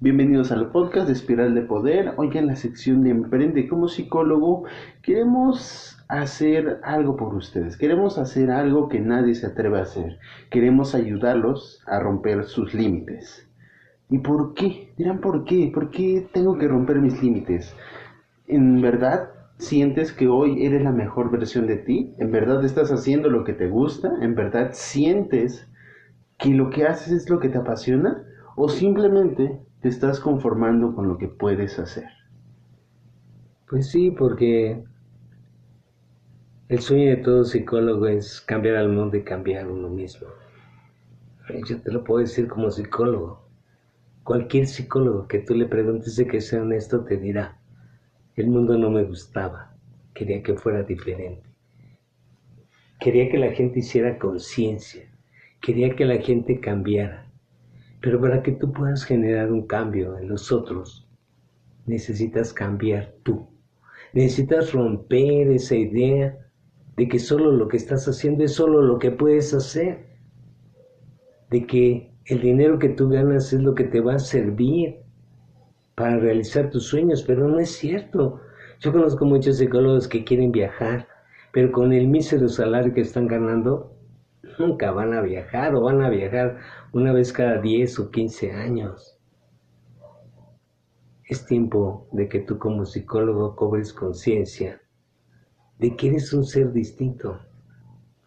Bienvenidos al podcast de Espiral de Poder. Hoy en la sección de Emprende como psicólogo queremos hacer algo por ustedes. Queremos hacer algo que nadie se atreve a hacer. Queremos ayudarlos a romper sus límites. ¿Y por qué? Dirán, ¿por qué? ¿Por qué tengo que romper mis límites? ¿En verdad sientes que hoy eres la mejor versión de ti? ¿En verdad estás haciendo lo que te gusta? ¿En verdad sientes que lo que haces es lo que te apasiona? ¿O simplemente te estás conformando con lo que puedes hacer? Pues sí, porque el sueño de todo psicólogo es cambiar al mundo y cambiar uno mismo. Yo te lo puedo decir como psicólogo. Cualquier psicólogo que tú le preguntes de que sea honesto te dirá, el mundo no me gustaba, quería que fuera diferente. Quería que la gente hiciera conciencia, quería que la gente cambiara. Pero para que tú puedas generar un cambio en los otros, necesitas cambiar tú. Necesitas romper esa idea de que solo lo que estás haciendo es solo lo que puedes hacer. De que el dinero que tú ganas es lo que te va a servir para realizar tus sueños, pero no es cierto. Yo conozco muchos psicólogos que quieren viajar, pero con el mísero salario que están ganando, nunca van a viajar o van a viajar una vez cada 10 o 15 años. Es tiempo de que tú como psicólogo cobres conciencia de que eres un ser distinto.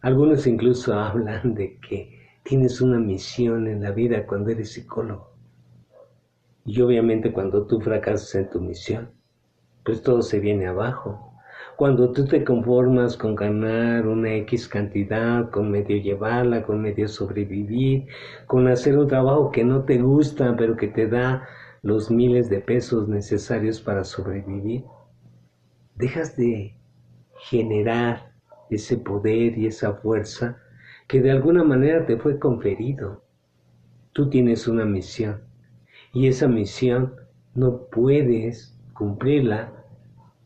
Algunos incluso hablan de que tienes una misión en la vida cuando eres psicólogo. Y obviamente cuando tú fracasas en tu misión, pues todo se viene abajo. Cuando tú te conformas con ganar una X cantidad, con medio llevarla, con medio sobrevivir, con hacer un trabajo que no te gusta, pero que te da los miles de pesos necesarios para sobrevivir, dejas de generar ese poder y esa fuerza que de alguna manera te fue conferido. Tú tienes una misión y esa misión no puedes cumplirla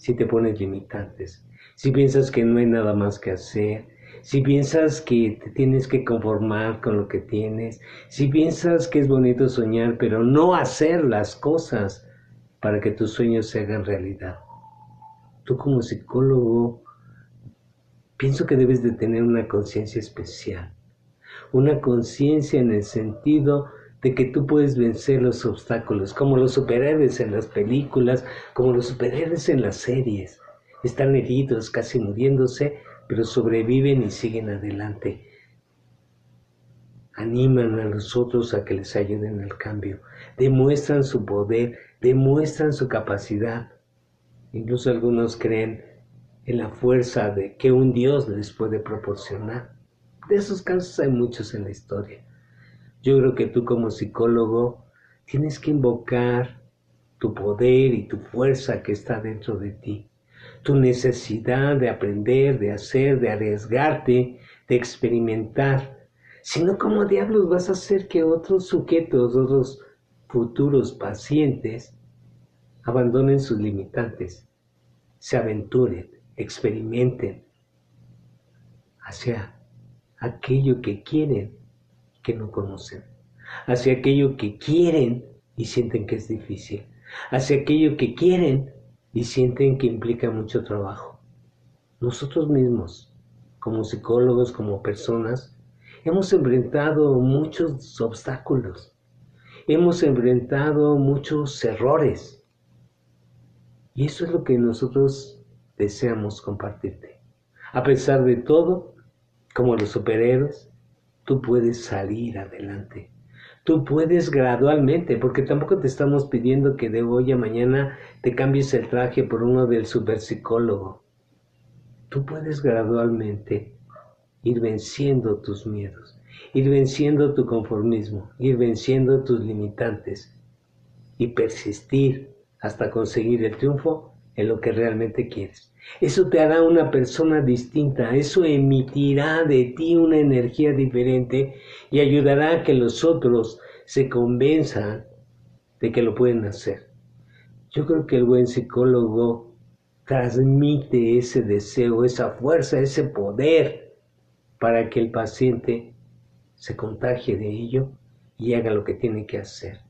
si te pones limitantes, si piensas que no hay nada más que hacer, si piensas que te tienes que conformar con lo que tienes, si piensas que es bonito soñar, pero no hacer las cosas para que tus sueños se hagan realidad. Tú como psicólogo, pienso que debes de tener una conciencia especial, una conciencia en el sentido de que tú puedes vencer los obstáculos, como los superhéroes en las películas, como los superhéroes en las series. Están heridos, casi muriéndose, pero sobreviven y siguen adelante. Animan a los otros a que les ayuden al cambio. Demuestran su poder, demuestran su capacidad. Incluso algunos creen en la fuerza de que un Dios les puede proporcionar. De esos casos hay muchos en la historia. Yo creo que tú como psicólogo tienes que invocar tu poder y tu fuerza que está dentro de ti, tu necesidad de aprender, de hacer, de arriesgarte, de experimentar. Si no, ¿cómo diablos vas a hacer que otros sujetos, otros futuros pacientes, abandonen sus limitantes, se aventuren, experimenten hacia aquello que quieren que no conocen, hacia aquello que quieren y sienten que es difícil, hacia aquello que quieren y sienten que implica mucho trabajo. Nosotros mismos, como psicólogos, como personas, hemos enfrentado muchos obstáculos, hemos enfrentado muchos errores. Y eso es lo que nosotros deseamos compartirte. A pesar de todo, como los superhéroes, tú puedes salir adelante. Tú puedes gradualmente, porque tampoco te estamos pidiendo que de hoy a mañana te cambies el traje por uno del superpsicólogo. Tú puedes gradualmente ir venciendo tus miedos, ir venciendo tu conformismo, ir venciendo tus limitantes y persistir hasta conseguir el triunfo en lo que realmente quieres. Eso te hará una persona distinta, eso emitirá de ti una energía diferente y ayudará a que los otros se convenzan de que lo pueden hacer. Yo creo que el buen psicólogo transmite ese deseo, esa fuerza, ese poder para que el paciente se contagie de ello y haga lo que tiene que hacer.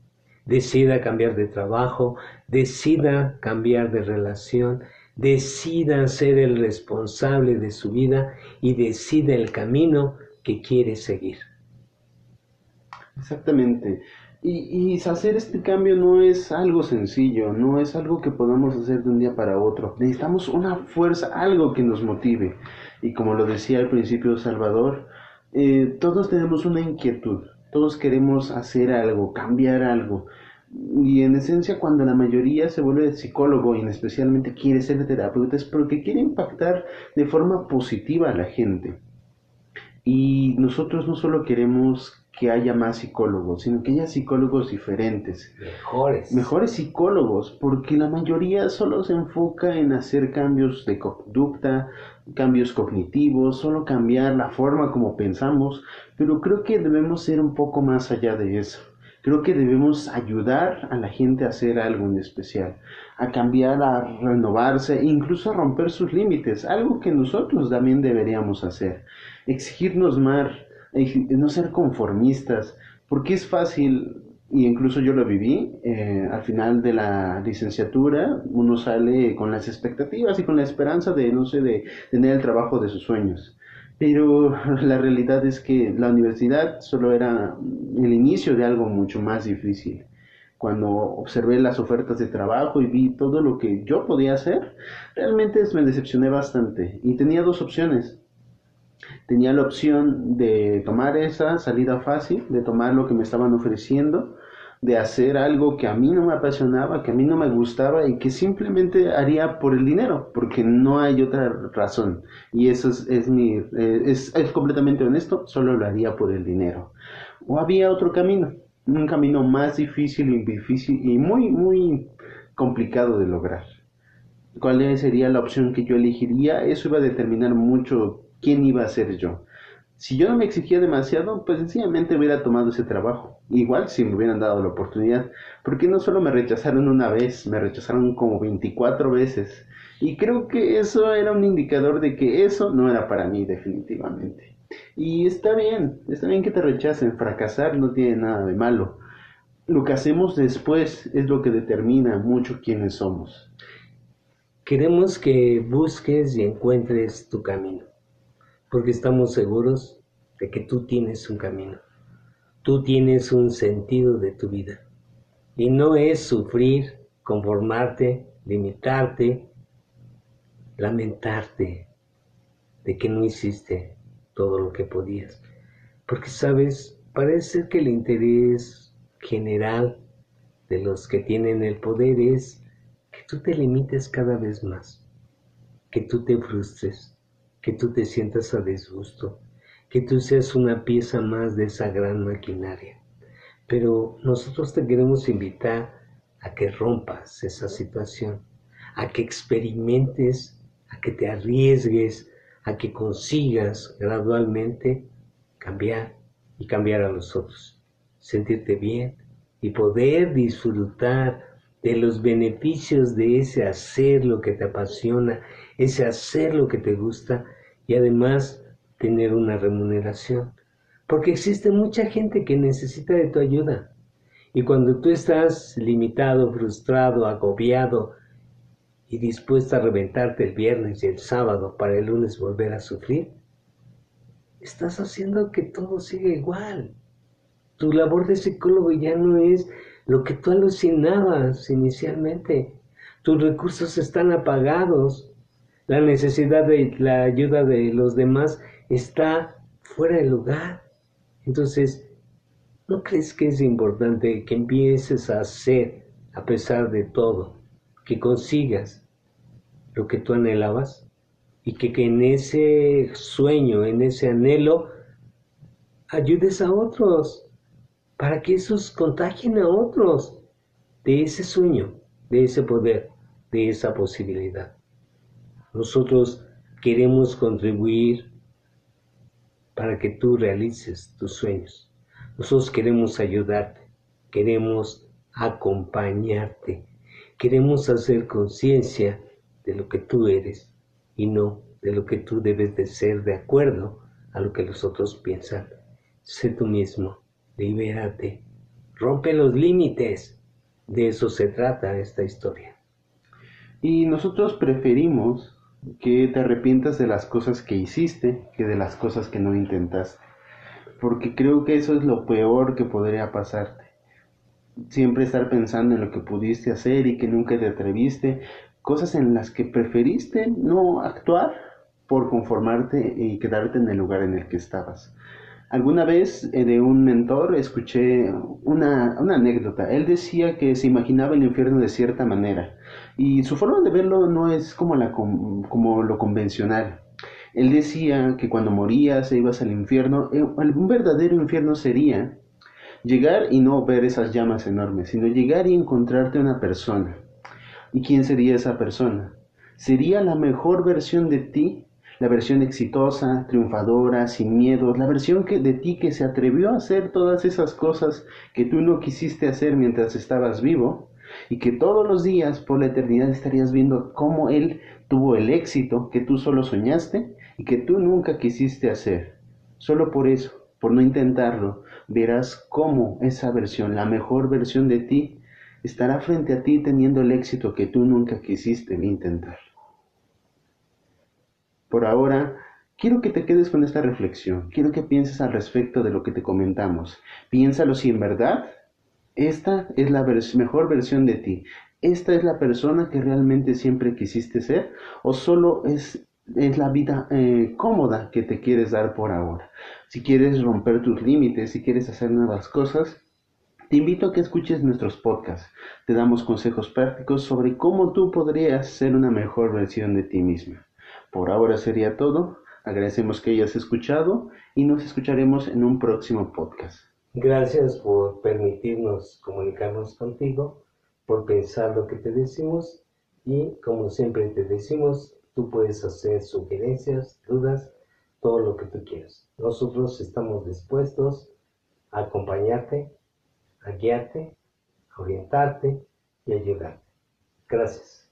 decida cambiar de trabajo, decida cambiar de relación, decida ser el responsable de su vida y decida el camino que quiere seguir. Exactamente. Y, y, hacer este cambio no es algo sencillo, no es algo que podamos hacer de un día para otro. Necesitamos una fuerza, algo que nos motive. Y como lo decía al principio Salvador, eh, todos tenemos una inquietud, todos queremos hacer algo, cambiar algo. Y en esencia cuando la mayoría se vuelve psicólogo y especialmente quiere ser terapeuta es porque quiere impactar de forma positiva a la gente. Y nosotros no solo queremos que haya más psicólogos, sino que haya psicólogos diferentes. Mejores. Mejores psicólogos, porque la mayoría solo se enfoca en hacer cambios de conducta, cambios cognitivos, solo cambiar la forma como pensamos, pero creo que debemos ser un poco más allá de eso. Creo que debemos ayudar a la gente a hacer algo en especial, a cambiar, a renovarse, incluso a romper sus límites, algo que nosotros también deberíamos hacer. Exigirnos más, no ser conformistas, porque es fácil, y incluso yo lo viví, eh, al final de la licenciatura uno sale con las expectativas y con la esperanza de, no sé, de tener el trabajo de sus sueños pero la realidad es que la universidad solo era el inicio de algo mucho más difícil. Cuando observé las ofertas de trabajo y vi todo lo que yo podía hacer, realmente me decepcioné bastante y tenía dos opciones. Tenía la opción de tomar esa salida fácil, de tomar lo que me estaban ofreciendo, de hacer algo que a mí no me apasionaba, que a mí no me gustaba y que simplemente haría por el dinero, porque no hay otra razón. Y eso es, mi, eh, es, es completamente honesto, solo lo haría por el dinero. O había otro camino, un camino más difícil y difícil y muy, muy complicado de lograr. ¿Cuál sería la opción que yo elegiría? Eso iba a determinar mucho quién iba a ser yo. Si yo no me exigía demasiado, pues sencillamente hubiera tomado ese trabajo. Igual si me hubieran dado la oportunidad. Porque no solo me rechazaron una vez, me rechazaron como 24 veces. Y creo que eso era un indicador de que eso no era para mí definitivamente. Y está bien, está bien que te rechacen. Fracasar no tiene nada de malo. Lo que hacemos después es lo que determina mucho quiénes somos. Queremos que busques y encuentres tu camino porque estamos seguros de que tú tienes un camino, tú tienes un sentido de tu vida. Y no es sufrir, conformarte, limitarte, lamentarte de que no hiciste todo lo que podías. Porque, sabes, parece que el interés general de los que tienen el poder es que tú te limites cada vez más, que tú te frustres, que tú te sientas a disgusto, que tú seas una pieza más de esa gran maquinaria. Pero nosotros te queremos invitar a que rompas esa situación, a que experimentes, a que te arriesgues, a que consigas gradualmente cambiar y cambiar a los otros, sentirte bien y poder disfrutar de los beneficios de ese hacer lo que te apasiona, ese hacer lo que te gusta y además tener una remuneración. Porque existe mucha gente que necesita de tu ayuda. Y cuando tú estás limitado, frustrado, agobiado y dispuesto a reventarte el viernes y el sábado para el lunes volver a sufrir, estás haciendo que todo siga igual. Tu labor de psicólogo ya no es lo que tú alucinabas inicialmente. Tus recursos están apagados. La necesidad de la ayuda de los demás está fuera de lugar. Entonces, ¿no crees que es importante que empieces a hacer a pesar de todo? Que consigas lo que tú anhelabas y que, en ese sueño, en ese anhelo, ayudes a otros para que esos contagien a otros de ese sueño, de ese poder, de esa posibilidad. Nosotros queremos contribuir para que tú realices tus sueños. Nosotros queremos ayudarte, queremos acompañarte, queremos hacer conciencia de lo que tú eres y no de lo que tú debes de ser de acuerdo a lo que los otros piensan. Sé tú mismo libérate, Rompe los límites. De eso se trata esta historia. Y nosotros preferimos que te arrepientas de las cosas que hiciste que de las cosas que no intentaste. Porque creo que eso es lo peor que podría pasarte. Siempre estar pensando en lo que pudiste hacer y que nunca te atreviste. Cosas en las que preferiste no actuar por conformarte y quedarte en el lugar en el que estabas. Alguna vez eh, de un mentor escuché una, una, anécdota. Él decía que se imaginaba el infierno de cierta manera y su forma de verlo no es como, la, como lo convencional. Él decía que cuando morías e ibas al infierno, eh, un verdadero infierno sería llegar y no ver esas llamas enormes, sino llegar y encontrarte una persona. ¿Y quién sería esa persona? Sería la mejor versión de ti la versión exitosa, triunfadora, sin miedos, la versión que, de ti que se atrevió a hacer todas esas cosas que tú no quisiste hacer mientras estabas vivo y que todos los días por la eternidad estarías viendo cómo él tuvo el éxito que tú solo soñaste y que tú nunca quisiste hacer. Solo por eso, por no intentarlo, verás cómo esa versión, la mejor versión de ti, estará frente a ti teniendo el éxito que tú nunca quisiste intentar. Por ahora, quiero que te quedes con esta reflexión, quiero que pienses al respecto de lo que te comentamos. Piénsalo si en verdad esta es la mejor versión de ti, esta es la persona que realmente siempre quisiste ser o solo es, es la vida eh, cómoda que te quieres dar por ahora. Si quieres romper tus límites, si quieres hacer nuevas cosas, te invito a que escuches nuestros podcasts. Te damos consejos prácticos sobre cómo tú podrías ser una mejor versión de ti misma. Por ahora sería todo. Agradecemos que hayas escuchado y nos escucharemos en un próximo podcast. Gracias por permitirnos comunicarnos contigo, por pensar lo que te decimos y como siempre te decimos, tú puedes hacer sugerencias, dudas, todo lo que tú quieras. Nosotros estamos dispuestos a acompañarte, a guiarte, a orientarte y ayudarte. Gracias.